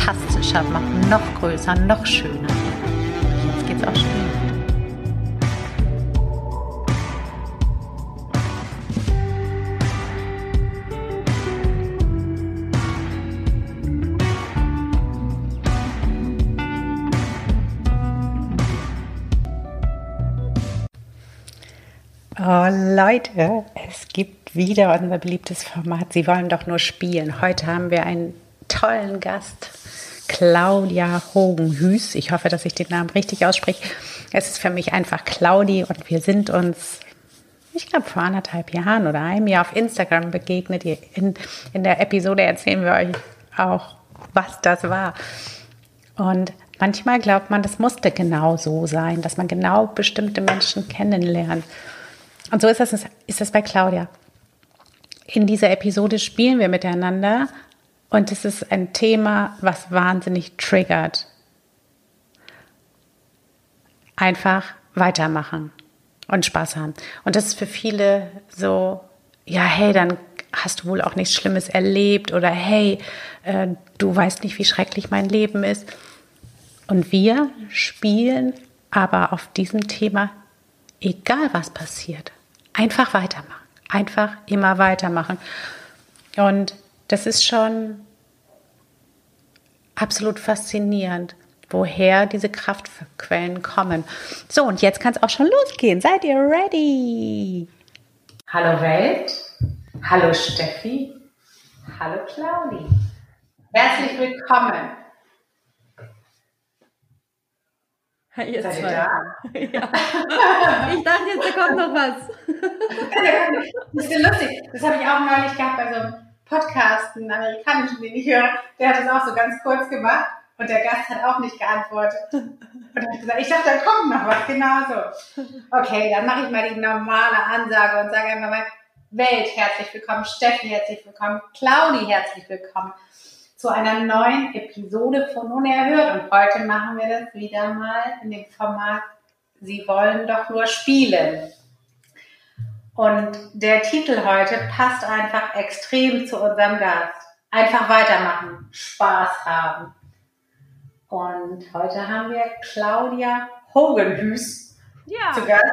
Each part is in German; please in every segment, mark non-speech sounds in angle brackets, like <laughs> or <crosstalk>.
fantastischer machen, noch größer, noch schöner. Jetzt geht's auch schon. Oh Leute, es gibt wieder unser beliebtes Format. Sie wollen doch nur spielen. Heute haben wir einen tollen Gast, Claudia Hogenhüß. Ich hoffe, dass ich den Namen richtig ausspreche. Es ist für mich einfach Claudi und wir sind uns, ich glaube, vor anderthalb Jahren oder einem Jahr auf Instagram begegnet. In, in der Episode erzählen wir euch auch, was das war. Und manchmal glaubt man, das musste genau so sein, dass man genau bestimmte Menschen kennenlernt. Und so ist das, ist das bei Claudia. In dieser Episode spielen wir miteinander und es ist ein Thema, was wahnsinnig triggert. Einfach weitermachen und Spaß haben. Und das ist für viele so, ja, hey, dann hast du wohl auch nichts Schlimmes erlebt oder hey, äh, du weißt nicht, wie schrecklich mein Leben ist. Und wir spielen aber auf diesem Thema, egal was passiert, einfach weitermachen. Einfach immer weitermachen. Und das ist schon absolut faszinierend, woher diese Kraftquellen kommen. So, und jetzt kann es auch schon losgehen. Seid ihr ready? Hallo Welt, hallo Steffi, hallo Claudi. Herzlich willkommen. Ihr Seid zwei. da? <laughs> Ja. Ich dachte jetzt, da kommt noch was. <laughs> Das ist ja lustig. Das habe ich auch neulich gehabt bei so einem Podcast, einen amerikanischen, den ich höre. Der hat das auch so ganz kurz gemacht und der Gast hat auch nicht geantwortet. Und hat gesagt, ich dachte, da kommt noch was, genau so. Okay, dann mache ich mal die normale Ansage und sage einfach mal, Welt, herzlich willkommen, Steffi, herzlich willkommen, Claudi, herzlich willkommen zu einer neuen Episode von Unerhört. Und heute machen wir das wieder mal in dem Format Sie wollen doch nur spielen. Und der Titel heute passt einfach extrem zu unserem Gast. Einfach weitermachen, Spaß haben. Und heute haben wir Claudia Hogenhüß ja. zu Gast,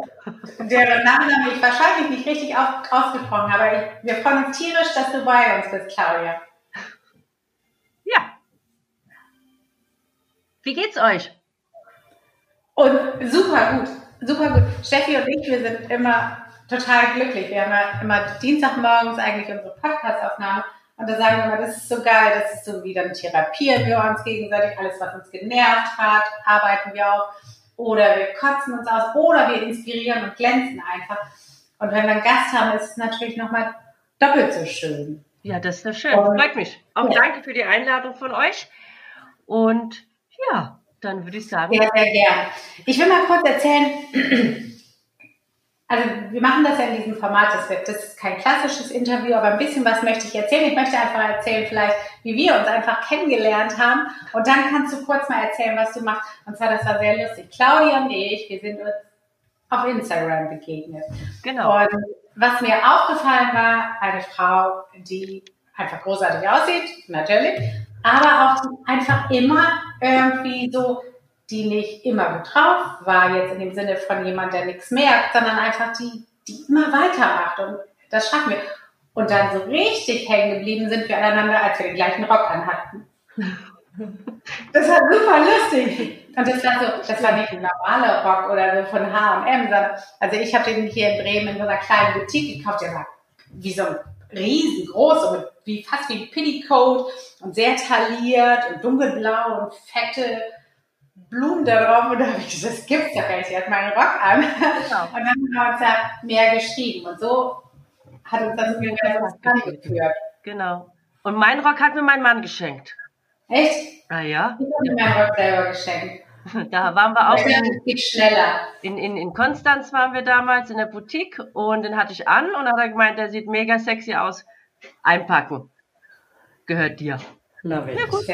deren Nachname ich wahrscheinlich nicht richtig ausgesprochen habe. Aber wir freuen uns tierisch, dass du bei uns bist, Claudia. Ja. Wie geht's euch? Und super gut, super gut. Steffi und ich, wir sind immer total glücklich. Wir haben ja immer Dienstagmorgens eigentlich unsere Podcast-Aufnahme und da sagen wir immer, das ist so geil, das ist so wie dann therapieren wir uns gegenseitig, alles, was uns genervt hat, arbeiten wir auch. Oder wir kotzen uns aus oder wir inspirieren und glänzen einfach. Und wenn wir einen Gast haben, ist es natürlich nochmal doppelt so schön. Ja, das ist ja schön. Und, Freut mich. Auch ja. danke für die Einladung von euch. Und ja, dann würde ich sagen. Sehr, sehr gerne. Ich will mal kurz erzählen, <clears throat> also wir machen das ja in diesem Format, das, ist kein klassisches Interview, aber ein bisschen was möchte ich erzählen. Ich möchte einfach erzählen, vielleicht, wie wir uns einfach kennengelernt haben. Und dann kannst du kurz mal erzählen, was du machst. Und zwar, das war sehr lustig. Claudia und ich, wir sind uns auf Instagram begegnet. Genau. Und was mir aufgefallen war, eine Frau, die einfach großartig aussieht, natürlich, aber auch einfach immer irgendwie so die nicht immer gut drauf war, jetzt in dem Sinne von jemand, der nichts merkt, sondern einfach die, die immer weitermacht. Und das schaffen wir. Und dann so richtig hängen geblieben sind wir aneinander, als wir den gleichen Rock anhatten. <laughs> Das war super lustig. Und das war so, das war nicht ein normaler Rock oder so von H&M, sondern, also ich habe den hier in Bremen in so einer kleinen Boutique gekauft, der war wie so ein riesengroß und wie, fast wie ein Petticoat und sehr tailliert und dunkelblau und fette Blumen da drauf und da habe ich gesagt, das gibt's ja gar nicht. Sie hat meinen Rock an. Genau. Und dann haben wir uns ja mehr geschrieben. Und so hat uns das geführt. Genau. Und mein Rock hat mir mein Mann geschenkt. Echt? Ah ja. Ich habe mir meinen Rock selber geschenkt. <laughs> Da waren wir auch in, schneller. In, in, in Konstanz waren wir damals in der Boutique und den hatte ich an und dann hat er gemeint, der sieht mega sexy aus. Einpacken. Gehört dir. Love it. Ja, gut.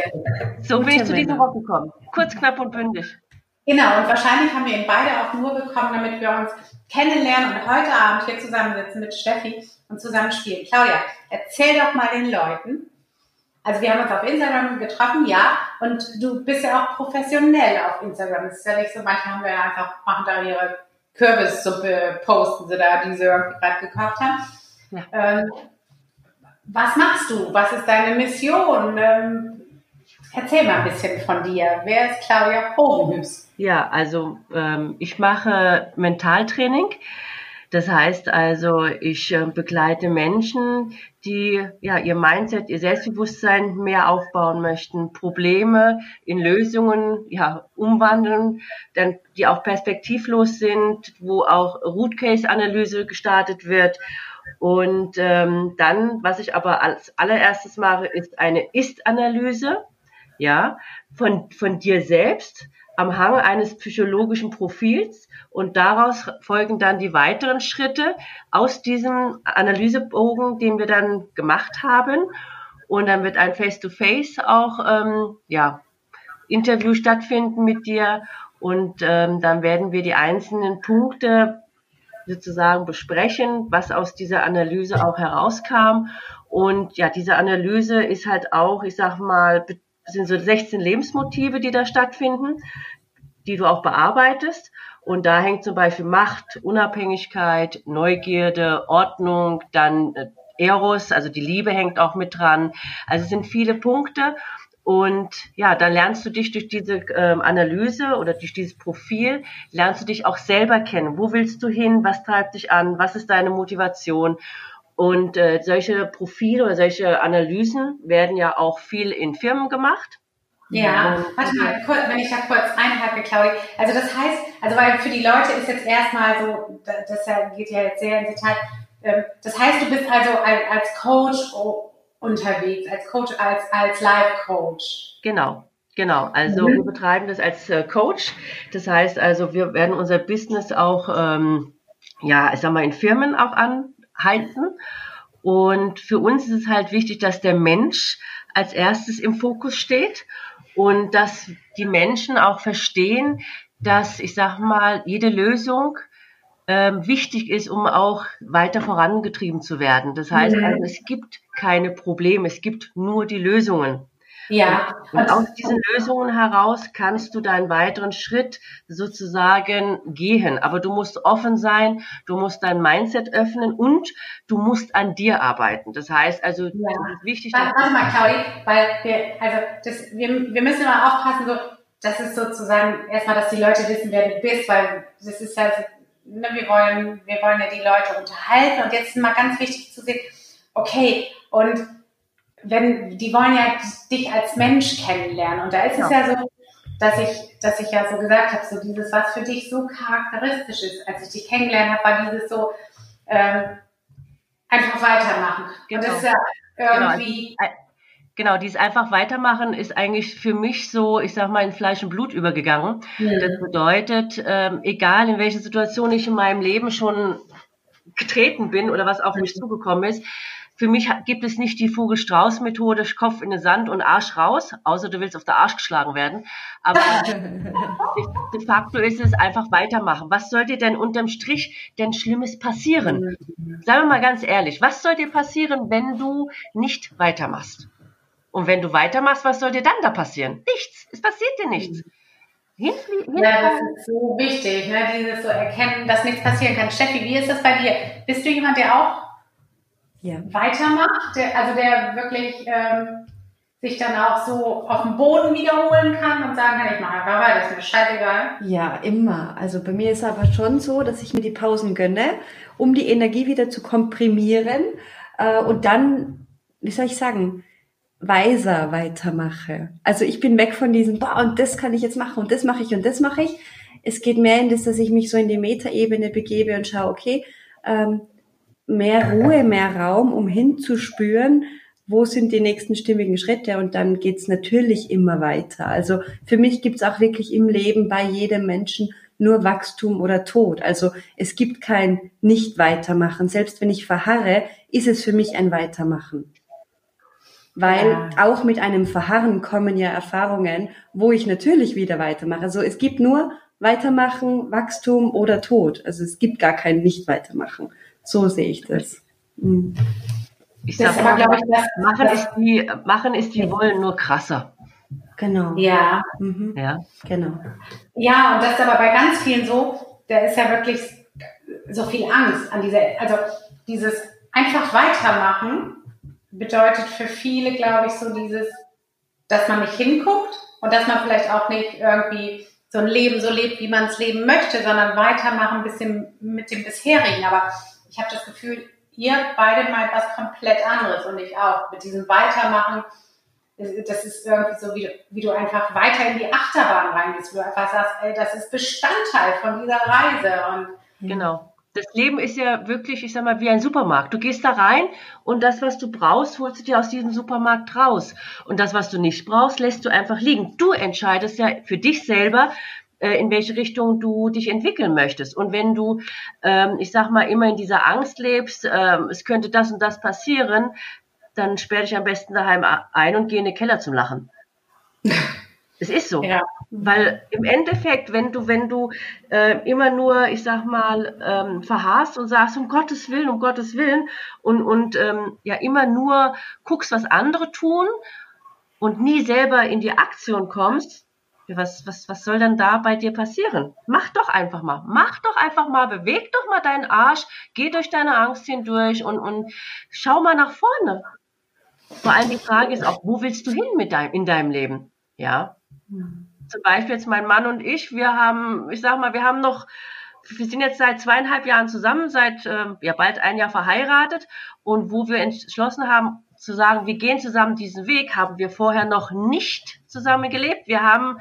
So bin ich zu diesem Rock gekommen. Kurz, knapp und bündig. Genau, und wahrscheinlich haben wir ihn beide auch nur bekommen, damit wir uns kennenlernen und heute Abend hier zusammensitzen mit Steffi und zusammen spielen. Claudia, erzähl doch mal den Leuten. Also wir haben uns auf Instagram getroffen, ja, und du bist ja auch professionell auf Instagram. Es ist ja nicht so, manche haben wir ja einfach, machen da ihre Kürbissuppe, posten sie da, die sie irgendwie gerade gekauft haben. Ja. Ähm, was machst du? Was ist deine Mission? Ähm, erzähl mal ein bisschen von dir. Wer ist Claudia Hogenhüß? Ja, also ähm, ich mache Mentaltraining. Das heißt also, ich äh, begleite Menschen, die ja ihr Mindset, ihr Selbstbewusstsein mehr aufbauen möchten, Probleme in Lösungen ja umwandeln, dann die auch perspektivlos sind, wo auch Root Case Analyse gestartet wird und ähm, dann, was ich aber als allererstes mache, ist eine Ist-Analyse, ja, von, von dir selbst am Hang eines psychologischen Profils und daraus folgen dann die weiteren Schritte aus diesem Analysebogen, den wir dann gemacht haben. Und dann wird ein Face-to-Face -face auch ähm, ja, Interview stattfinden mit dir und ähm, dann werden wir die einzelnen Punkte sozusagen besprechen, was aus dieser Analyse auch herauskam. Und ja, diese Analyse ist halt auch, ich sag mal, sind so 16 Lebensmotive, die da stattfinden, die du auch bearbeitest. Und da hängt zum Beispiel Macht, Unabhängigkeit, Neugierde, Ordnung, dann äh, Eros, also die Liebe hängt auch mit dran. Also es sind viele Punkte. Und ja, dann lernst du dich durch diese ähm, Analyse oder durch dieses Profil, lernst du dich auch selber kennen. Wo willst du hin? Was treibt dich an? Was ist deine Motivation? Und äh, solche Profile oder solche Analysen werden ja auch viel in Firmen gemacht. Ja, und, warte mal, kurz, wenn ich da kurz einhake, Claudia. Also das heißt, also weil für die Leute ist jetzt erstmal so, das geht ja jetzt sehr ins Detail. Ähm, das heißt, du bist also als Coach unterwegs, als Coach, als, als Life-Coach. Genau. Genau, also mhm. wir betreiben das als äh, Coach. Das heißt also, wir werden unser Business auch, ähm, ja, ich sag mal, in Firmen auch anhalten. Und für uns ist es halt wichtig, dass der Mensch als erstes im Fokus steht und dass die Menschen auch verstehen, dass, ich sag mal, jede Lösung ähm, wichtig ist, um auch weiter vorangetrieben zu werden. Das heißt mhm. also, es gibt keine Probleme, es gibt nur die Lösungen. Ja. Und, und aus diesen Lösungen heraus kannst du deinen weiteren Schritt sozusagen gehen. Aber du musst offen sein, du musst dein Mindset öffnen und du musst an dir arbeiten. Das heißt also, ja. es ist wichtig. Warte, warte mal, Claudi, weil wir, also das, wir, wir müssen immer aufpassen, so, das ist sozusagen erstmal, dass die Leute wissen, wer du bist, weil das ist ja ne, wir wollen, wir wollen ja die Leute unterhalten und jetzt ist mal ganz wichtig zu sehen, okay, und wenn, die wollen ja dich als Mensch kennenlernen und da ist ja. es ja so, dass ich, dass ich ja so gesagt habe, so dieses, was für dich so charakteristisch ist, als ich dich kennengelernt habe, war dieses so, ähm, einfach weitermachen. Genau. Und das ist ja genau. irgendwie, genau. Genau, dieses einfach weitermachen ist eigentlich für mich so, ich sag mal, in Fleisch und Blut übergegangen. Mhm. Das bedeutet, ähm, egal in welche Situation ich in meinem Leben schon getreten bin oder was auf mich zugekommen ist, für mich gibt es nicht die Vogel-Strauß-Methode, Kopf in den Sand und Arsch raus, außer du willst auf der Arsch geschlagen werden. Aber <laughs> de facto ist es einfach weitermachen. Was soll dir denn unterm Strich denn Schlimmes passieren? Sagen wir mal ganz ehrlich, was soll dir passieren, wenn du nicht weitermachst? Und wenn du weitermachst, was soll dir dann da passieren? Nichts. Es passiert dir nichts. Hinflie ja, das ist so wichtig, ne? dieses so erkennen, dass nichts passieren kann. Steffi, wie ist das bei dir? Bist du jemand, der auch ja. weitermacht, der, also der wirklich ähm, sich dann auch so auf dem Boden wiederholen kann und sagen kann, ich mache einfach weiter, ist mir scheißegal. Ja, immer. Also bei mir ist aber schon so, dass ich mir die Pausen gönne, um die Energie wieder zu komprimieren äh, und dann, wie soll ich sagen, weiser weitermache. Also ich bin weg von diesem, boah, und das kann ich jetzt machen und das mache ich und das mache ich. Es geht mehr in das, dass ich mich so in die Metaebene begebe und schaue, okay, ähm, mehr Ruhe, mehr Raum, um hinzuspüren, wo sind die nächsten stimmigen Schritte und dann geht's natürlich immer weiter. Also für mich gibt's auch wirklich im Leben bei jedem Menschen nur Wachstum oder Tod. Also es gibt kein Nicht-Weitermachen. Selbst wenn ich verharre, ist es für mich ein Weitermachen. Weil ja. auch mit einem Verharren kommen ja Erfahrungen, wo ich natürlich wieder weitermache. Also es gibt nur Weitermachen, Wachstum oder Tod. Also es gibt gar kein Nicht-Weitermachen. So sehe ich das. Mhm. Ich sag mal, glaube ich, das, machen, das, ist die, machen ist die Wollen nur krasser. Genau. Ja. Mhm. Ja. Genau. Ja, und das ist aber bei ganz vielen so, da ist ja wirklich so viel Angst an dieser, also dieses einfach weitermachen bedeutet für viele, glaube ich, so dieses, dass man nicht hinguckt und dass man vielleicht auch nicht irgendwie so ein Leben so lebt, wie man es leben möchte, sondern weitermachen ein bisschen mit dem bisherigen. Aber ich habe das Gefühl, ihr beide meint was komplett anderes und ich auch. Mit diesem Weitermachen, das ist irgendwie so, wie, wie du einfach weiter in die Achterbahn reingehst, wo du einfach sagst, ey, das ist Bestandteil von dieser Reise. Und genau das Leben ist ja wirklich, ich sag mal, wie ein Supermarkt. Du gehst da rein und das, was du brauchst, holst du dir aus diesem Supermarkt raus. Und das, was du nicht brauchst, lässt du einfach liegen. Du entscheidest ja für dich selber, äh, in welche Richtung du dich entwickeln möchtest. Und wenn du, ähm, ich sag mal, immer in dieser Angst lebst, ähm, es könnte das und das passieren, dann sperr dich am besten daheim ein und geh in den Keller zum Lachen. <laughs> Es ist so. Ja. Weil im Endeffekt, wenn du, wenn du äh, immer nur, ich sag mal, ähm, verharrst und sagst, um Gottes Willen, um Gottes Willen, und, und ähm, ja immer nur guckst, was andere tun und nie selber in die Aktion kommst, was, was, was soll dann da bei dir passieren? Mach doch einfach mal. Mach doch einfach mal, beweg doch mal deinen Arsch, geh durch deine Angst hindurch und, und schau mal nach vorne. Vor allem die Frage ist auch, wo willst du hin mit deinem, in deinem Leben? Ja. Zum Beispiel jetzt mein Mann und ich, wir haben, ich sag mal, wir haben noch, wir sind jetzt seit zweieinhalb Jahren zusammen, seit äh, ja bald ein Jahr verheiratet und wo wir entschlossen haben zu sagen, wir gehen zusammen diesen Weg, haben wir vorher noch nicht zusammen gelebt. Wir haben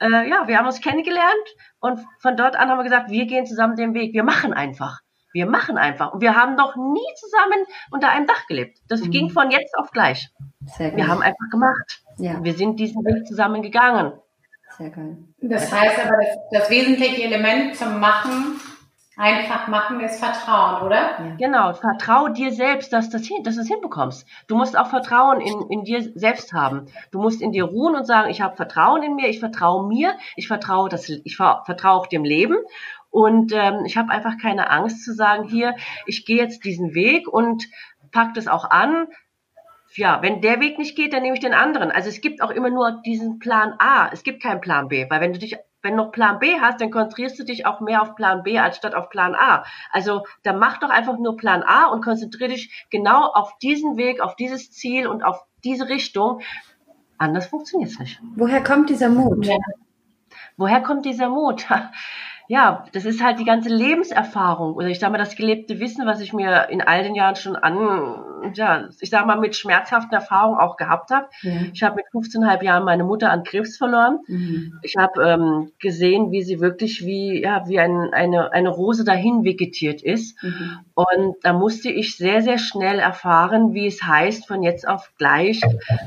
äh, ja, wir haben uns kennengelernt und von dort an haben wir gesagt, wir gehen zusammen den Weg, wir machen einfach. Wir machen einfach. Und wir haben noch nie zusammen unter einem Dach gelebt. Das mhm. ging von jetzt auf gleich. Sehr wir haben einfach gemacht. Ja. Wir sind diesen Weg zusammen gegangen. Sehr geil. Das heißt aber, das, das wesentliche Element zum Machen Einfach machen ist Vertrauen, oder? Ja. Genau, vertrau dir selbst, dass, das, dass du es hinbekommst. Du musst auch Vertrauen in, in dir selbst haben. Du musst in dir ruhen und sagen, ich habe Vertrauen in mir, ich vertraue mir, ich vertraue das, ich vertraue auch dem Leben. Und ähm, ich habe einfach keine Angst zu sagen, hier, ich gehe jetzt diesen Weg und pack das auch an, ja, wenn der Weg nicht geht, dann nehme ich den anderen. Also es gibt auch immer nur diesen Plan A. Es gibt keinen Plan B, weil wenn du dich, wenn du noch Plan B hast, dann konzentrierst du dich auch mehr auf Plan B als statt auf Plan A. Also dann mach doch einfach nur Plan A und konzentriere dich genau auf diesen Weg, auf dieses Ziel und auf diese Richtung. Anders funktioniert es nicht. Woher kommt dieser Mut? Woher kommt dieser Mut? <laughs> ja, das ist halt die ganze Lebenserfahrung oder ich sage mal das gelebte Wissen, was ich mir in all den Jahren schon an, ja, ich sage mal mit schmerzhaften Erfahrungen auch gehabt habe. Ja. Ich habe mit 15,5 Jahren meine Mutter an Krebs verloren. Mhm. Ich habe ähm, gesehen, wie sie wirklich wie ja wie ein, eine eine Rose dahin vegetiert ist. Mhm. Und da musste ich sehr sehr schnell erfahren, wie es heißt, von jetzt auf gleich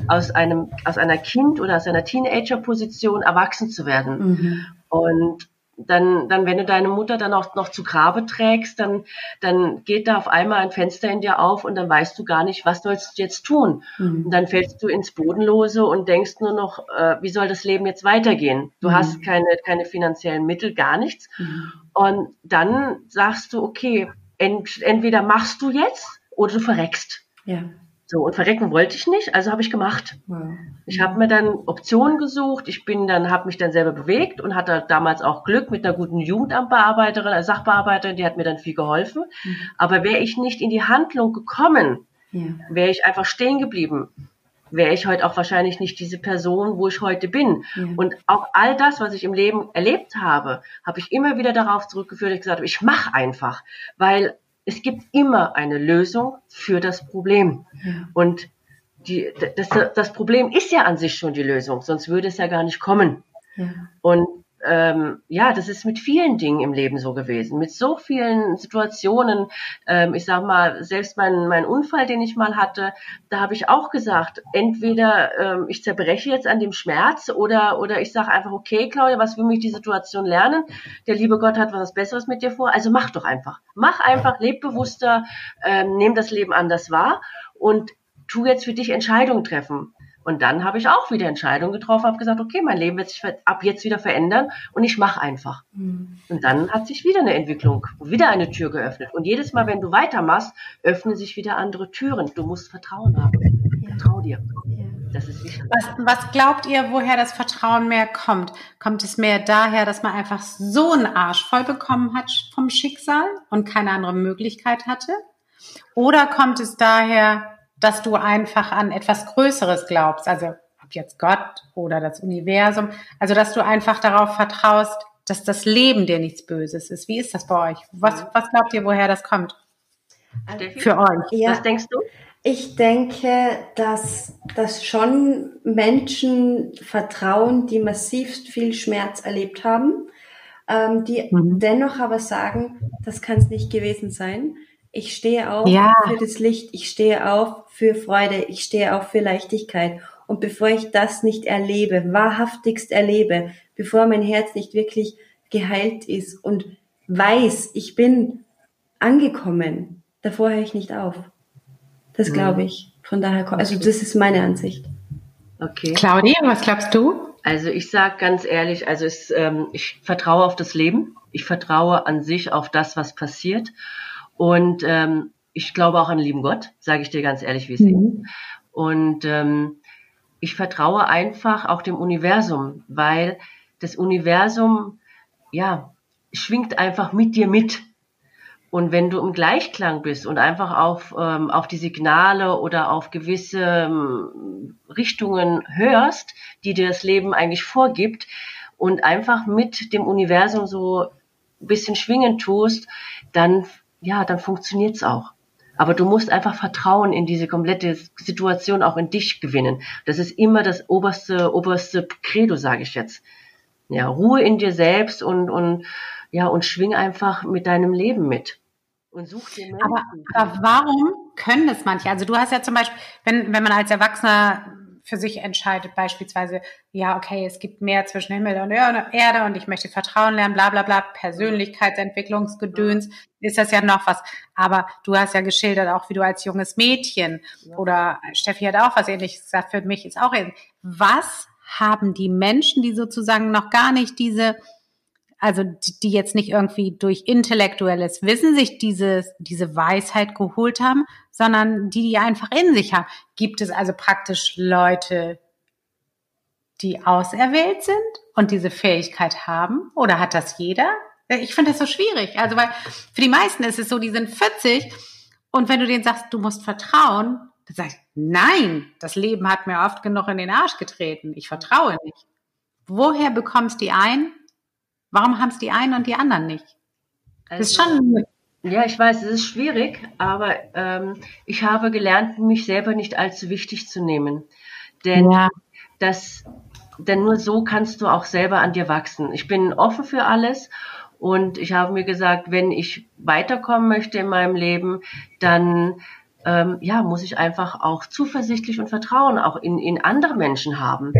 aus einem aus einer Kind oder aus einer Teenager-Position erwachsen zu werden. Mhm. Und dann, dann, wenn du deine Mutter dann auch noch zu Grabe trägst, dann, dann geht da auf einmal ein Fenster in dir auf und dann weißt du gar nicht, was sollst du jetzt tun. Mhm. Und dann fällst du ins Bodenlose und denkst nur noch, äh, wie soll das Leben jetzt weitergehen? Du mhm. hast keine, keine finanziellen Mittel, gar nichts. Mhm. Und dann sagst du, okay, ent, entweder machst du jetzt oder du verreckst. Ja. So, und verrecken wollte ich nicht, also habe ich gemacht. Wow. Ich habe mir dann Optionen gesucht, ich bin dann, habe mich dann selber bewegt und hatte damals auch Glück mit einer guten Jugendamtbearbeiterin, als Sachbearbeiterin, die hat mir dann viel geholfen. Mhm. Aber wäre ich nicht in die Handlung gekommen, ja. wäre ich einfach stehen geblieben, wäre ich heute auch wahrscheinlich nicht diese Person, wo ich heute bin. Ja. Und auch all das, was ich im Leben erlebt habe, habe ich immer wieder darauf zurückgeführt, dass ich gesagt habe, ich mache einfach, weil es gibt immer eine Lösung für das Problem. Und die, das, das Problem ist ja an sich schon die Lösung, sonst würde es ja gar nicht kommen. Ja. Und ähm, ja, das ist mit vielen Dingen im Leben so gewesen, mit so vielen Situationen. Ähm, ich sag mal, selbst mein, mein Unfall, den ich mal hatte, da habe ich auch gesagt, entweder ähm, ich zerbreche jetzt an dem Schmerz oder, oder ich sage einfach, okay, Claudia, was will mich die Situation lernen? Der liebe Gott hat was Besseres mit dir vor, also mach doch einfach. Mach einfach, leb bewusster, ähm, nimm das Leben anders wahr und tu jetzt für dich Entscheidungen treffen. Und dann habe ich auch wieder Entscheidungen getroffen, habe gesagt, okay, mein Leben wird sich ab jetzt wieder verändern und ich mache einfach. Mhm. Und dann hat sich wieder eine Entwicklung, wieder eine Tür geöffnet. Und jedes Mal, wenn du weitermachst, öffnen sich wieder andere Türen. Du musst Vertrauen haben. Ja. Vertrau dir. Ja. Das ist wichtig. Was, was glaubt ihr, woher das Vertrauen mehr kommt? Kommt es mehr daher, dass man einfach so einen Arsch voll bekommen hat vom Schicksal und keine andere Möglichkeit hatte? Oder kommt es daher, dass du einfach an etwas Größeres glaubst, also ob jetzt Gott oder das Universum, also dass du einfach darauf vertraust, dass das Leben dir nichts Böses ist. Wie ist das bei euch? Was, was glaubt ihr, woher das kommt? Also, Für euch. Ja, was denkst du? Ich denke, dass, dass schon Menschen vertrauen, die massivst viel Schmerz erlebt haben, ähm, die mhm. dennoch aber sagen, das kann es nicht gewesen sein. Ich stehe auf ja. für das Licht, ich stehe auf für Freude, ich stehe auf für Leichtigkeit. Und bevor ich das nicht erlebe, wahrhaftigst erlebe, bevor mein Herz nicht wirklich geheilt ist und weiß, ich bin angekommen, davor höre ich nicht auf. Das mhm. glaube ich. Von daher, also das ist meine Ansicht. Okay. Claudia, was glaubst du? Also ich sage ganz ehrlich, also es, ähm, ich vertraue auf das Leben. Ich vertraue an sich auf das, was passiert. Und ähm, ich glaube auch an den lieben Gott, sage ich dir ganz ehrlich, wie es mhm. ist. Und ähm, ich vertraue einfach auch dem Universum, weil das Universum, ja, schwingt einfach mit dir mit. Und wenn du im Gleichklang bist und einfach auf, ähm, auf die Signale oder auf gewisse ähm, Richtungen hörst, die dir das Leben eigentlich vorgibt und einfach mit dem Universum so ein bisschen schwingen tust, dann ja, dann funktioniert's auch. Aber du musst einfach Vertrauen in diese komplette Situation auch in dich gewinnen. Das ist immer das oberste, oberste Credo, sage ich jetzt. Ja, Ruhe in dir selbst und, und, ja, und schwing einfach mit deinem Leben mit. Und such dir Menschen. Aber, aber warum können es manche? Also du hast ja zum Beispiel, wenn, wenn man als Erwachsener für sich entscheidet, beispielsweise, ja, okay, es gibt mehr zwischen Himmel und Erde und ich möchte Vertrauen lernen, bla bla bla, Persönlichkeitsentwicklungsgedöns, ist das ja noch was. Aber du hast ja geschildert, auch wie du als junges Mädchen oder Steffi hat auch was ähnliches gesagt, für mich ist auch ähnlich. Was haben die Menschen, die sozusagen noch gar nicht diese also die jetzt nicht irgendwie durch intellektuelles Wissen sich diese, diese Weisheit geholt haben, sondern die, die einfach in sich haben. Gibt es also praktisch Leute, die auserwählt sind und diese Fähigkeit haben? Oder hat das jeder? Ich finde das so schwierig. Also, weil für die meisten ist es so, die sind 40 und wenn du denen sagst, du musst vertrauen, dann sag ich, nein, das Leben hat mir oft genug in den Arsch getreten. Ich vertraue nicht. Woher bekommst die ein? Warum haben es die einen und die anderen nicht? Also, das ist also schon. Ja, ich weiß, es ist schwierig, aber ähm, ich habe gelernt, mich selber nicht allzu wichtig zu nehmen. Denn ja. das, denn nur so kannst du auch selber an dir wachsen. Ich bin offen für alles und ich habe mir gesagt, wenn ich weiterkommen möchte in meinem Leben, dann ähm, ja, muss ich einfach auch zuversichtlich und Vertrauen auch in, in andere Menschen haben.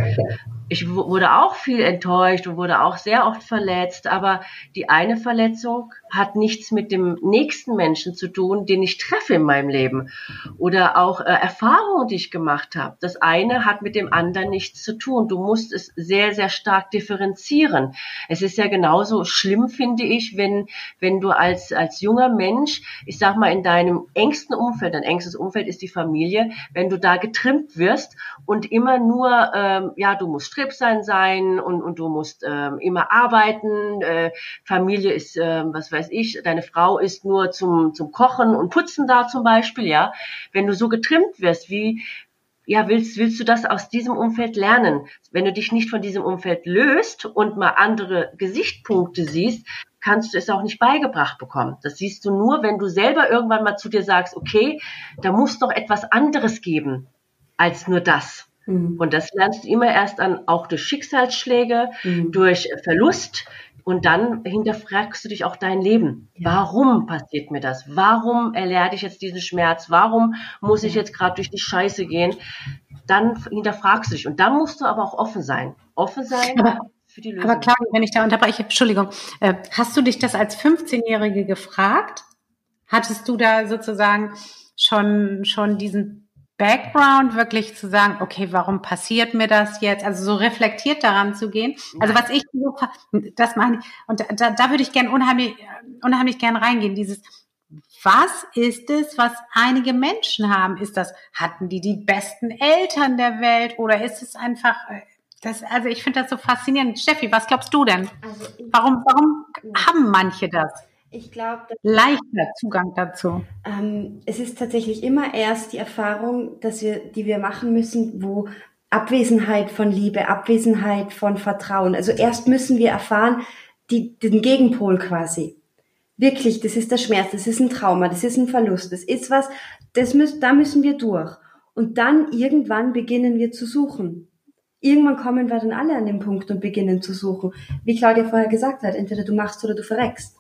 Ich wurde auch viel enttäuscht und wurde auch sehr oft verletzt, aber die eine Verletzung hat nichts mit dem nächsten Menschen zu tun, den ich treffe in meinem Leben oder auch äh, Erfahrungen, die ich gemacht habe. Das eine hat mit dem anderen nichts zu tun. Du musst es sehr, sehr stark differenzieren. Es ist ja genauso schlimm, finde ich, wenn, wenn du als, als junger Mensch, ich sag mal, in deinem engsten Umfeld, engstes Umfeld ist die Familie, wenn du da getrimmt wirst und immer nur, ähm, ja, du musst Strippsein sein und, und du musst ähm, immer arbeiten, äh, Familie ist, äh, was weiß weiß ich, deine Frau ist nur zum, zum Kochen und Putzen da zum Beispiel, ja. Wenn du so getrimmt wirst, wie, ja, willst, willst du das aus diesem Umfeld lernen? Wenn du dich nicht von diesem Umfeld löst und mal andere Gesichtspunkte siehst, kannst du es auch nicht beigebracht bekommen. Das siehst du nur, wenn du selber irgendwann mal zu dir sagst, okay, da muss doch etwas anderes geben als nur das. Mhm. Und das lernst du immer erst an, auch durch Schicksalsschläge, mhm. durch Verlust. Und dann hinterfragst du dich auch dein Leben. Ja. Warum passiert mir das? Warum erlerne ich jetzt diesen Schmerz? Warum muss ich jetzt gerade durch die Scheiße gehen? Dann hinterfragst du dich. Und dann musst du aber auch offen sein. Offen sein. Aber, <laughs> für die Lösung. aber klar, wenn ich da unterbreche, Entschuldigung, äh, hast du dich das als 15-Jährige gefragt? Hattest du da sozusagen schon, schon diesen Background wirklich zu sagen, okay, warum passiert mir das jetzt? Also so reflektiert daran zu gehen. Also was ich so, das meine ich, und da, da würde ich gerne unheimlich, unheimlich gern reingehen. Dieses, was ist es, was einige Menschen haben? Ist das, hatten die die besten Eltern der Welt oder ist es einfach, das, also ich finde das so faszinierend. Steffi, was glaubst du denn? Also warum, warum haben manche das? Ich glaube, leichter Zugang dazu. Ähm, es ist tatsächlich immer erst die Erfahrung, dass wir, die wir machen müssen, wo Abwesenheit von Liebe, Abwesenheit von Vertrauen. Also erst müssen wir erfahren, die, den Gegenpol quasi. Wirklich, das ist der Schmerz, das ist ein Trauma, das ist ein Verlust, das ist was, das müssen, da müssen wir durch. Und dann irgendwann beginnen wir zu suchen. Irgendwann kommen wir dann alle an den Punkt und beginnen zu suchen. Wie Claudia vorher gesagt hat, entweder du machst oder du verreckst.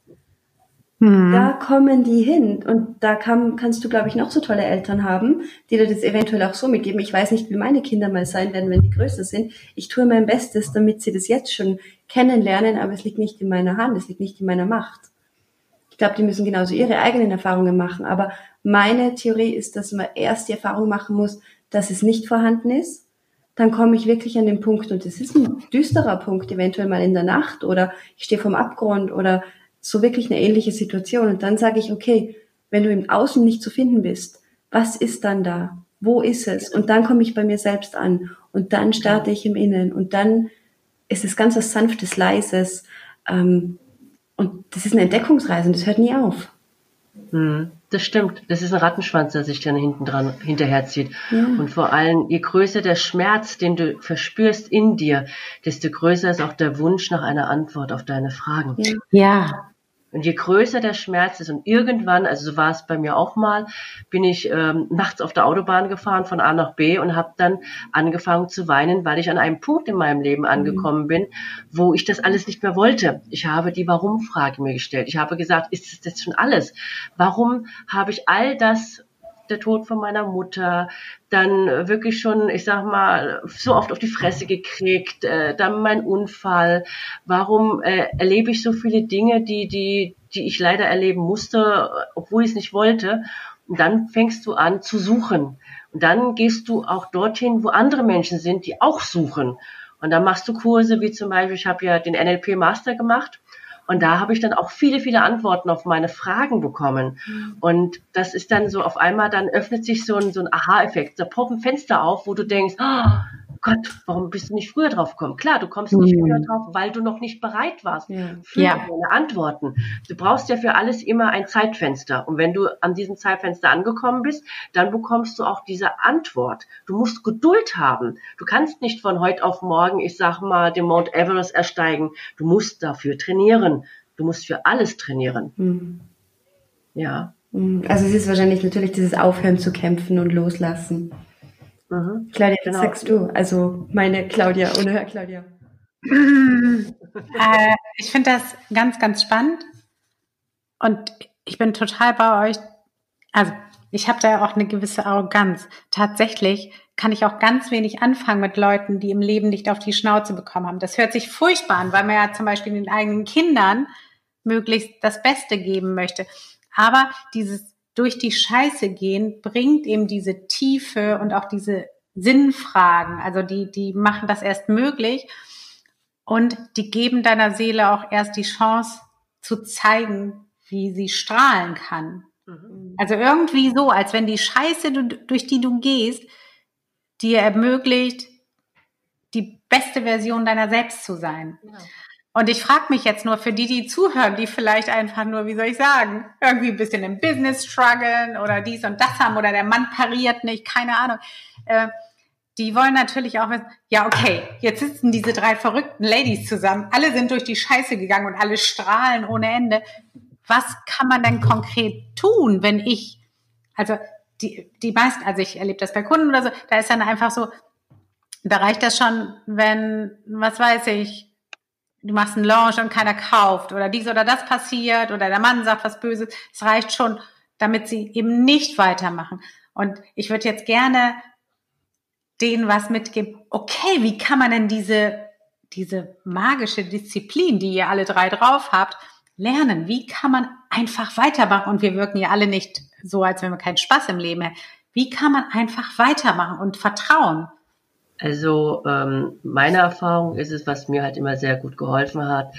Mhm. Da kommen die hin und da kann, kannst du, glaube ich, noch so tolle Eltern haben, die dir das eventuell auch so mitgeben. Ich weiß nicht, wie meine Kinder mal sein werden, wenn die größer sind. Ich tue mein Bestes, damit sie das jetzt schon kennenlernen, aber es liegt nicht in meiner Hand, es liegt nicht in meiner Macht. Ich glaube, die müssen genauso ihre eigenen Erfahrungen machen. Aber meine Theorie ist, dass man erst die Erfahrung machen muss, dass es nicht vorhanden ist. Dann komme ich wirklich an den Punkt, und das ist ein düsterer Punkt, eventuell mal in der Nacht oder ich stehe vom Abgrund oder so wirklich eine ähnliche Situation. Und dann sage ich, okay, wenn du im Außen nicht zu finden bist, was ist dann da? Wo ist es? Und dann komme ich bei mir selbst an und dann starte ich im Innen und dann ist es ganz was Sanftes, Leises. Ähm, und das ist eine Entdeckungsreise und das hört nie auf. Hm, das stimmt. Das ist ein Rattenschwanz, der sich dann hinten dran hinterherzieht. Ja. Und vor allem, je größer der Schmerz, den du verspürst in dir, desto größer ist auch der Wunsch nach einer Antwort auf deine Fragen. Ja. Und je größer der Schmerz ist und irgendwann, also so war es bei mir auch mal, bin ich ähm, nachts auf der Autobahn gefahren von A nach B und habe dann angefangen zu weinen, weil ich an einem Punkt in meinem Leben mhm. angekommen bin, wo ich das alles nicht mehr wollte. Ich habe die Warum-Frage mir gestellt. Ich habe gesagt, ist das schon alles? Warum habe ich all das der Tod von meiner Mutter, dann wirklich schon, ich sag mal, so oft auf die Fresse gekriegt, äh, dann mein Unfall. Warum äh, erlebe ich so viele Dinge, die, die, die ich leider erleben musste, obwohl ich es nicht wollte? Und dann fängst du an zu suchen. Und dann gehst du auch dorthin, wo andere Menschen sind, die auch suchen. Und dann machst du Kurse, wie zum Beispiel, ich habe ja den NLP Master gemacht und da habe ich dann auch viele, viele Antworten auf meine Fragen bekommen. Mhm. Und das ist dann so, auf einmal dann öffnet sich so ein, so ein Aha-Effekt. Da poppen Fenster auf, wo du denkst, oh, Gott, warum bist du nicht früher drauf gekommen? Klar, du kommst nicht früher mhm. drauf, weil du noch nicht bereit warst ja. für ja. deine Antworten. Du brauchst ja für alles immer ein Zeitfenster. Und wenn du an diesem Zeitfenster angekommen bist, dann bekommst du auch diese Antwort. Du musst Geduld haben. Du kannst nicht von heute auf morgen, ich sag mal, den Mount Everest ersteigen. Du musst dafür trainieren. Du musst für alles trainieren. Mhm. Ja. Mhm. Also es ist wahrscheinlich natürlich dieses Aufhören zu kämpfen und loslassen. Mhm. Claudia, was genau. sagst du? Also meine Claudia ohne Herr Claudia. äh, ich finde das ganz, ganz spannend und ich bin total bei euch. Also ich habe da auch eine gewisse Arroganz. Tatsächlich kann ich auch ganz wenig anfangen mit Leuten, die im Leben nicht auf die Schnauze bekommen haben. Das hört sich furchtbar an, weil man ja zum Beispiel den eigenen Kindern möglichst das Beste geben möchte. Aber dieses durch die Scheiße gehen bringt eben diese Tiefe und auch diese Sinnfragen. Also die, die machen das erst möglich und die geben deiner Seele auch erst die Chance zu zeigen, wie sie strahlen kann. Mhm. Also irgendwie so, als wenn die Scheiße, durch die du gehst, dir ermöglicht, die beste Version deiner selbst zu sein. Ja. Und ich frage mich jetzt nur für die, die zuhören, die vielleicht einfach nur, wie soll ich sagen, irgendwie ein bisschen im Business strugglen oder dies und das haben oder der Mann pariert nicht, keine Ahnung. Äh, die wollen natürlich auch wissen, ja, okay, jetzt sitzen diese drei verrückten Ladies zusammen, alle sind durch die Scheiße gegangen und alle strahlen ohne Ende. Was kann man denn konkret tun, wenn ich, also die, die meisten, also ich erlebe das bei Kunden oder so, da ist dann einfach so, Da reicht das schon, wenn, was weiß ich, du machst einen Launch und keiner kauft oder dies oder das passiert oder der Mann sagt was Böses. Es reicht schon, damit sie eben nicht weitermachen. Und ich würde jetzt gerne denen was mitgeben. Okay, wie kann man denn diese, diese magische Disziplin, die ihr alle drei drauf habt, lernen? Wie kann man einfach weitermachen? Und wir wirken ja alle nicht so, als wenn wir keinen Spaß im Leben hätten. Wie kann man einfach weitermachen und vertrauen? Also ähm, meine Erfahrung ist es, was mir halt immer sehr gut geholfen hat.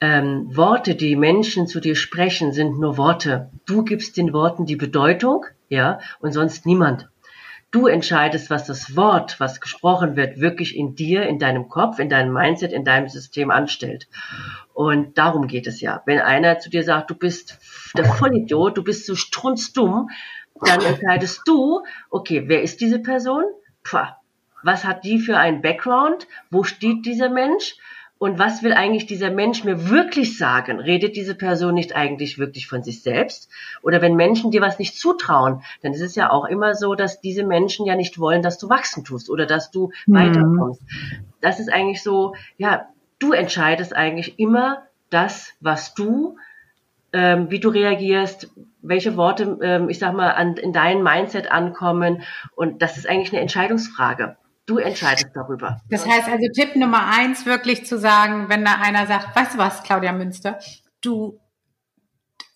Ähm, Worte, die Menschen zu dir sprechen, sind nur Worte. Du gibst den Worten die Bedeutung, ja, und sonst niemand. Du entscheidest, was das Wort, was gesprochen wird, wirklich in dir, in deinem Kopf, in deinem Mindset, in deinem System anstellt. Und darum geht es ja. Wenn einer zu dir sagt, du bist der Vollidiot, du bist so strunzdumm, dann entscheidest du, okay, wer ist diese Person? Pah, was hat die für einen Background? Wo steht dieser Mensch? Und was will eigentlich dieser Mensch mir wirklich sagen? Redet diese Person nicht eigentlich wirklich von sich selbst? Oder wenn Menschen dir was nicht zutrauen, dann ist es ja auch immer so, dass diese Menschen ja nicht wollen, dass du wachsen tust oder dass du mhm. weiterkommst. Das ist eigentlich so, ja, du entscheidest eigentlich immer das, was du, ähm, wie du reagierst, welche Worte, ähm, ich sag mal, an, in dein Mindset ankommen. Und das ist eigentlich eine Entscheidungsfrage. Du entscheidest darüber. Das heißt also Tipp Nummer eins, wirklich zu sagen, wenn da einer sagt, weißt du was, Claudia Münster, du,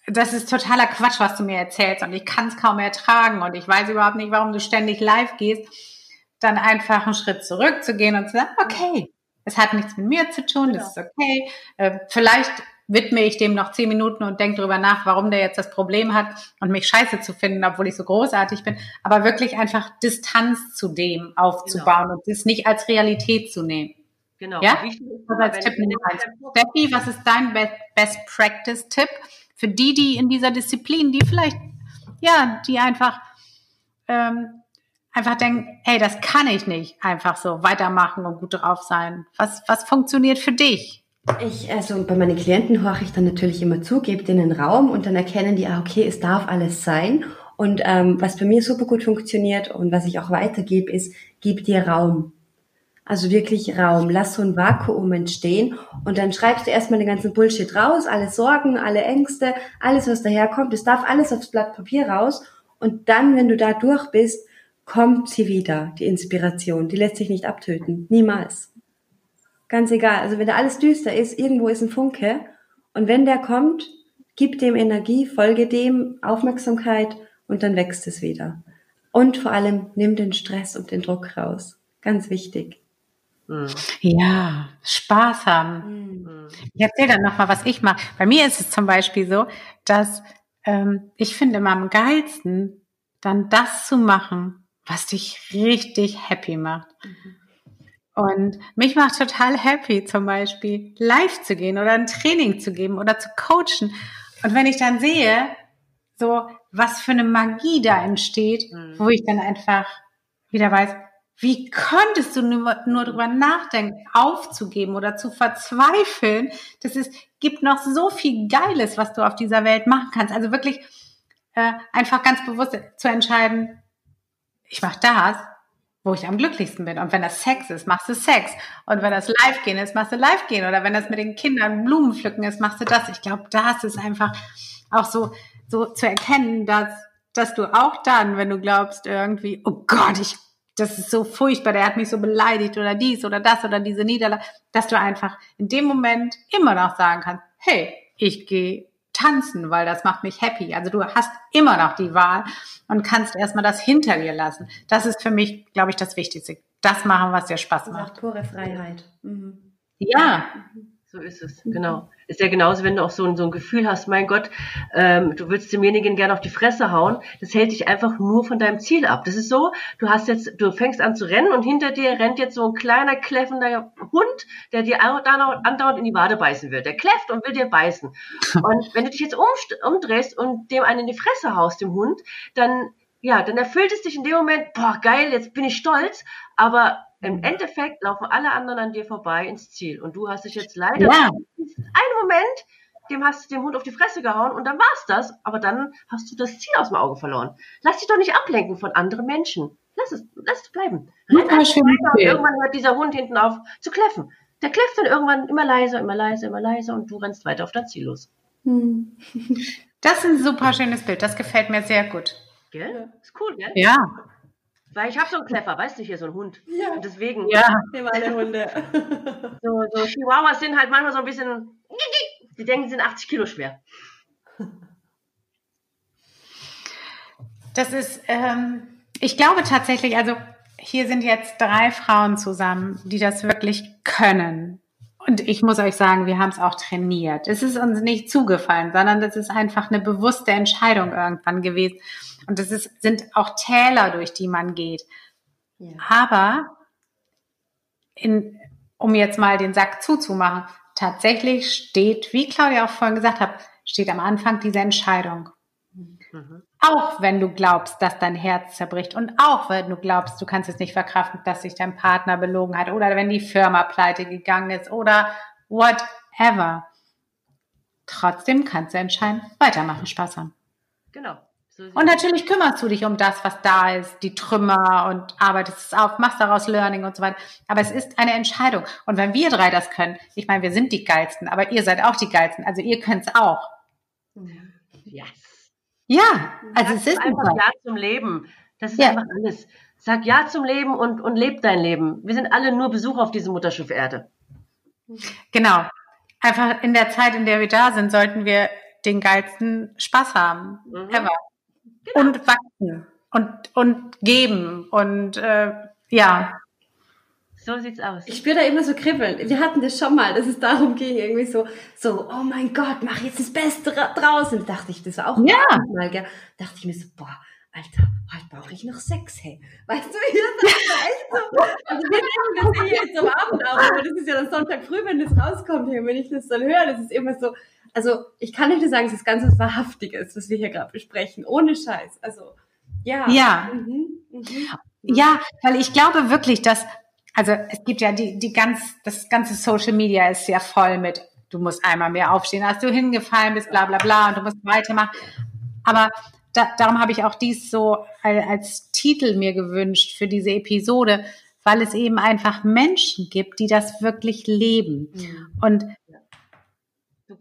das ist totaler Quatsch, was du mir erzählst und ich kann es kaum ertragen und ich weiß überhaupt nicht, warum du ständig live gehst, dann einfach einen Schritt zurückzugehen und zu sagen, okay, es hat nichts mit mir zu tun, das genau. ist okay. Äh, vielleicht widme ich dem noch zehn Minuten und denke darüber nach, warum der jetzt das Problem hat und mich scheiße zu finden, obwohl ich so großartig bin. Aber wirklich einfach Distanz zu dem aufzubauen genau. und das nicht als Realität zu nehmen. Genau. Ja? Das als Tipp Nummer eins. Steffi, was ist dein Best Practice Tipp für die, die in dieser Disziplin, die vielleicht, ja, die einfach, ähm, einfach denken, hey, das kann ich nicht einfach so weitermachen und gut drauf sein. Was, was funktioniert für dich? Ich, also bei meinen Klienten horche ich dann natürlich immer zu, gebe denen Raum und dann erkennen die, ah, okay, es darf alles sein. Und ähm, was bei mir super gut funktioniert und was ich auch weitergebe, ist, gib dir Raum. Also wirklich Raum. Lass so ein Vakuum entstehen und dann schreibst du erstmal den ganzen Bullshit raus, alle Sorgen, alle Ängste, alles, was daherkommt. Es darf alles aufs Blatt Papier raus. Und dann, wenn du da durch bist, kommt sie wieder, die Inspiration. Die lässt sich nicht abtöten. Niemals. Ganz egal. Also wenn da alles düster ist, irgendwo ist ein Funke. Und wenn der kommt, gib dem Energie, folge dem Aufmerksamkeit und dann wächst es wieder. Und vor allem nimm den Stress und den Druck raus. Ganz wichtig. Hm. Ja, Spaß haben. Mhm. Ich erzähle dann nochmal, was ich mache. Bei mir ist es zum Beispiel so, dass ähm, ich finde immer am geilsten, dann das zu machen, was dich richtig happy macht. Mhm. Und mich macht total happy, zum Beispiel live zu gehen oder ein Training zu geben oder zu coachen. Und wenn ich dann sehe, so was für eine Magie da entsteht, mhm. wo ich dann einfach wieder weiß, wie konntest du nur, nur drüber nachdenken, aufzugeben oder zu verzweifeln? Das ist, gibt noch so viel Geiles, was du auf dieser Welt machen kannst. Also wirklich äh, einfach ganz bewusst zu entscheiden, ich mache das wo ich am glücklichsten bin. Und wenn das Sex ist, machst du Sex. Und wenn das Live-Gehen ist, machst du Live-Gehen. Oder wenn das mit den Kindern Blumen pflücken ist, machst du das. Ich glaube, das ist einfach auch so, so zu erkennen, dass, dass du auch dann, wenn du glaubst irgendwie, oh Gott, ich, das ist so furchtbar, der hat mich so beleidigt oder dies oder das oder diese Niederlage, dass du einfach in dem Moment immer noch sagen kannst, hey, ich gehe tanzen, weil das macht mich happy. Also du hast immer noch die Wahl und kannst erstmal das hinter dir lassen. Das ist für mich, glaube ich, das Wichtigste. Das machen, was dir Spaß macht. Pure Freiheit. Mhm. Ja. So ist es, genau. Ist ja genauso, wenn du auch so ein, so ein Gefühl hast, mein Gott, ähm, du willst demjenigen gerne auf die Fresse hauen, das hält dich einfach nur von deinem Ziel ab. Das ist so, du hast jetzt, du fängst an zu rennen und hinter dir rennt jetzt so ein kleiner, kläffender Hund, der dir andauernd in die Wade beißen will. Der kläfft und will dir beißen. <laughs> Und wenn du dich jetzt umdrehst und dem einen in die Fresse haust, dem Hund, dann, ja, dann erfüllt es dich in dem Moment, boah, geil, jetzt bin ich stolz, aber im. Endeffekt laufen alle anderen an dir vorbei ins Ziel. Und du hast dich jetzt leider ja. einen Moment, dem hast du den Hund auf die Fresse gehauen und dann war's das. Aber dann hast du das Ziel aus dem Auge verloren. Lass dich doch nicht ablenken von anderen Menschen. Lass es, lass es bleiben. Renn Und Bild. irgendwann hört dieser Hund hinten auf zu kläffen. Der kläfft dann irgendwann immer leiser, immer leiser, immer leiser und du rennst weiter auf dein Ziel los. Hm. <laughs> Das ist ein super schönes Bild. Das gefällt mir sehr gut. Gell? Ist cool, gell? Ja. Weil ich habe so einen Kläffer, weißt du, hier so einen Hund. Ja. Und deswegen, Ja. Nehmen alle Hunde. <laughs> so, so Chihuahuas sind halt manchmal so ein bisschen, die denken, sie sind 80 Kilo schwer. Das ist, ähm, ich glaube tatsächlich, also hier sind jetzt drei Frauen zusammen, die das wirklich können. Und ich muss euch sagen, wir haben es auch trainiert. Es ist uns nicht zugefallen, sondern das ist einfach eine bewusste Entscheidung irgendwann gewesen. Und das ist, sind auch Täler, durch die man geht. Ja. Aber in, um jetzt mal den Sack zuzumachen, tatsächlich steht, wie Claudia auch vorhin gesagt hat, steht am Anfang diese Entscheidung. Mhm. Auch wenn du glaubst, dass dein Herz zerbricht und auch wenn du glaubst, du kannst es nicht verkraften, dass sich dein Partner belogen hat oder wenn die Firma pleite gegangen ist oder whatever. Trotzdem kannst du entscheiden, weitermachen, Spaß haben. Genau. So Und natürlich kümmerst du dich um das, was da ist, die Trümmer und arbeitest es auf, machst daraus Learning und so weiter. Aber es ist eine Entscheidung. Und wenn wir drei das können, ich meine, wir sind die Geilsten, aber ihr seid auch die Geilsten, also ihr könnt es auch. Yes. Ja, also es ist einfach super. Ja zum Leben. Das ist Ja. einfach alles. Sag Ja zum Leben und, und leb dein Leben. Wir sind alle nur Besucher auf diesem Mutterschiff Erde. Genau. Einfach in der Zeit, in der wir da sind, sollten wir den geilsten Spaß haben. Mhm. Ever. Und wachsen. Und, und geben. Und äh, ja. So sieht's aus. Ich spüre da immer so Kribbeln. Wir hatten das schon mal, dass es darum ging, irgendwie so, so, oh mein Gott, mach jetzt das Beste ra- draus. Und dachte ich, das war auch Ja. mal, gell? Dachte ich mir so, boah, Alter, heute brauche ich noch Sex, hey. Weißt du, <laughs> hier ist das echt so. Also wir nehmen das hier jetzt am Abend auf, aber das ist ja dann Sonntag früh, wenn das rauskommt, hey, wenn ich das dann höre, das ist immer so, also ich kann nicht nur sagen, es ist ganz was Wahrhaftiges, was wir hier gerade besprechen, ohne Scheiß. Also, ja. Ja. Mhm, mhm. Ja, weil ich glaube wirklich, dass, also es gibt ja die, die ganz, das ganze Social Media ist ja voll mit, du musst einmal mehr aufstehen, als du hingefallen bist, bla bla bla, und du musst weitermachen. Aber da, darum habe ich auch dies so als, Titel mir gewünscht für diese Episode, weil es eben einfach Menschen gibt, die das wirklich leben. Mhm. Und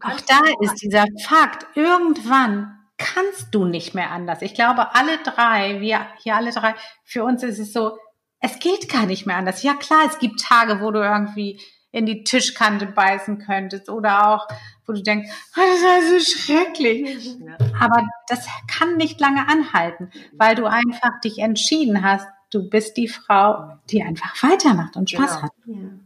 auch da ist dieser Fakt, irgendwann kannst du nicht mehr anders. Ich glaube, alle drei, wir hier alle drei, für uns ist es so, es geht gar nicht mehr anders. Ja klar, es gibt Tage, wo du irgendwie in die Tischkante beißen könntest oder auch, wo du denkst, oh, das ist so schrecklich. Aber das kann nicht lange anhalten, weil du einfach dich entschieden hast, du bist die Frau, die einfach weitermacht und Spaß Genau. hat.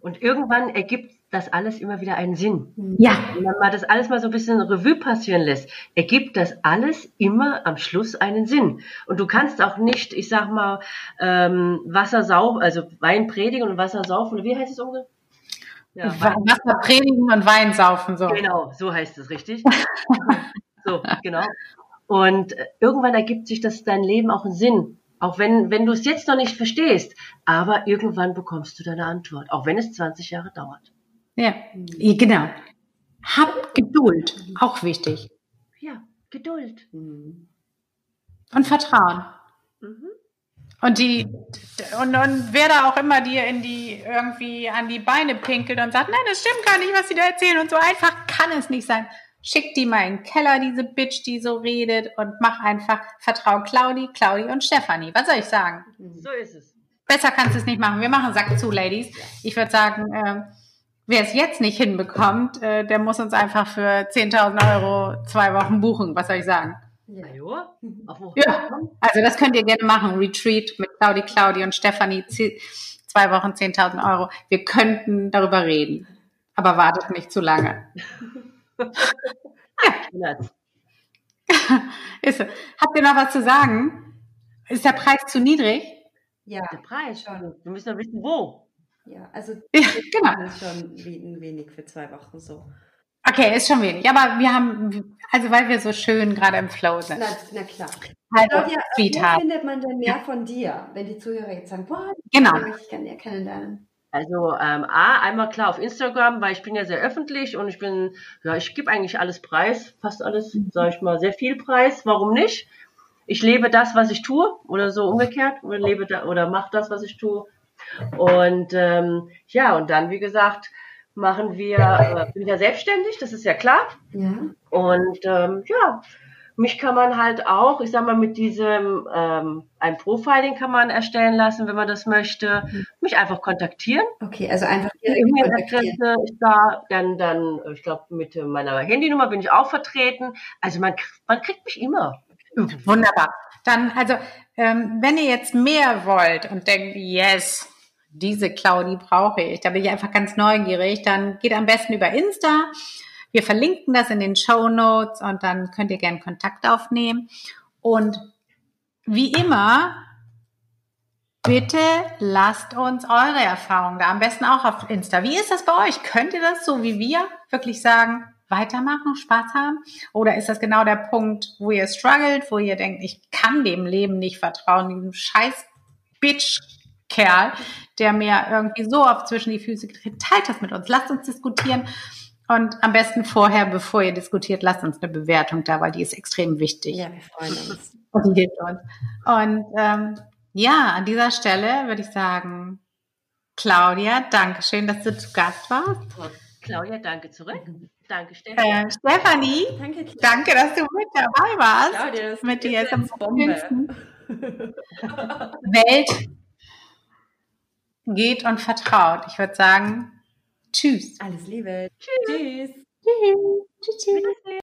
Und irgendwann ergibt das alles immer wieder einen Sinn. Ja, Wenn man mal das alles mal so ein bisschen Revue passieren lässt, ergibt das alles immer am Schluss einen Sinn. Und du kannst auch nicht, ich sag mal, ähm, Wasser saufen, also Wein predigen und Wasser saufen, oder wie heißt es ungefähr? Ja, Wein, Wasser predigen und Wein saufen, so. genau, so heißt es richtig. <laughs> so, genau. Und äh, irgendwann ergibt sich das dein Leben auch einen Sinn. Auch wenn, wenn du es jetzt noch nicht verstehst, aber irgendwann bekommst du deine Antwort, auch wenn es 20 Jahre dauert. Ja, ja, genau. Hab Geduld, auch wichtig. Ja, Geduld. Mhm. Und Vertrauen. Mhm. Und die, und, und wer da auch immer dir in die, irgendwie an die Beine pinkelt und sagt, nein, das stimmt gar nicht, was sie da erzählen und so einfach kann es nicht sein. Schick die mal in den Keller, diese Bitch, die so redet und mach einfach, vertrau Claudi, Claudi und Stefanie. Was soll ich sagen? So ist es. Besser kannst du es nicht machen. Wir machen Sack zu, Ladies. Ich würde sagen, äh, wer es jetzt nicht hinbekommt, äh, der muss uns einfach für 10.000 Euro zwei Wochen buchen. Was soll ich sagen? Ja, wo? Ja, also das könnt ihr gerne machen. Retreat mit Claudi, Claudi und Stefanie. Zwei Wochen 10.000 Euro. Wir könnten darüber reden. Aber wartet nicht zu lange. <laughs> Peanuts. <laughs> Ist so. Habt ihr noch was zu sagen? Ist der Preis zu niedrig? Ja, Der Preis. Schon. Wir müssen ja wissen, wo. Ja, also <laughs> Ja, genau. das ist schon we- wenig für zwei Wochen so. Okay, ist schon wenig. Aber wir haben, also weil wir so schön gerade im Flow sind. Na, na klar. Also, Claudia, wo Sweetheart. findet man denn mehr von dir, wenn die Zuhörer jetzt sagen, boah, Genau. ich möchte ich gerne näher kennenlernen? Also ähm, A, einmal klar auf Instagram, weil ich bin ja sehr öffentlich und ich bin, ja, ich gebe eigentlich alles preis, fast alles, sage ich mal, sehr viel preis. Warum nicht? Ich lebe das, was ich tue, oder so umgekehrt, oder lebe da, oder mache das, was ich tue, Und ähm, ja, und dann, wie gesagt, machen wir, äh, bin ja selbstständig, das ist ja klar. Ja. Und ähm, ja, mich kann man halt auch, ich sag mal, mit diesem ähm, ein Profiling kann man erstellen lassen, wenn man das möchte. Mich einfach kontaktieren. Okay, also einfach Die E-Mail-Adresse ist da, dann, dann, ich glaube, mit meiner Handynummer bin ich auch vertreten. Also man, man kriegt mich immer. Wunderbar. Dann, also, ähm, wenn ihr jetzt mehr wollt und denkt, yes, diese Claudi brauche ich, da bin ich einfach ganz neugierig, dann geht am besten über Insta. Wir verlinken das in den Show Notes und dann könnt ihr gerne Kontakt aufnehmen. Und wie immer, bitte lasst uns eure Erfahrungen da, am besten auch auf Insta. Wie ist das bei euch? Könnt ihr das so wie wir wirklich sagen, weitermachen, Spaß haben? Oder ist das genau der Punkt, wo ihr struggelt, wo ihr denkt, ich kann dem Leben nicht vertrauen, diesem scheiß Bitch-Kerl, der mir irgendwie so oft zwischen die Füße getreten, teilt das mit uns, lasst uns diskutieren. Und am besten vorher, bevor ihr diskutiert, lasst uns eine Bewertung da, weil die ist extrem wichtig. Ja, wir freuen uns. Und die hilft uns. Und ähm, ja, an dieser Stelle würde ich sagen, Claudia, danke schön, dass du zu Gast warst. Claudia, danke zurück. Danke. Äh, Stefanie, Danke, Claudia. danke, dass du mit dabei warst. Claudia, das mit ist dir jetzt zum Bombe. Welt geht und vertraut. Ich würde sagen, tschüss. Alles Liebe. Tschüss. Tschüss. Tschüss.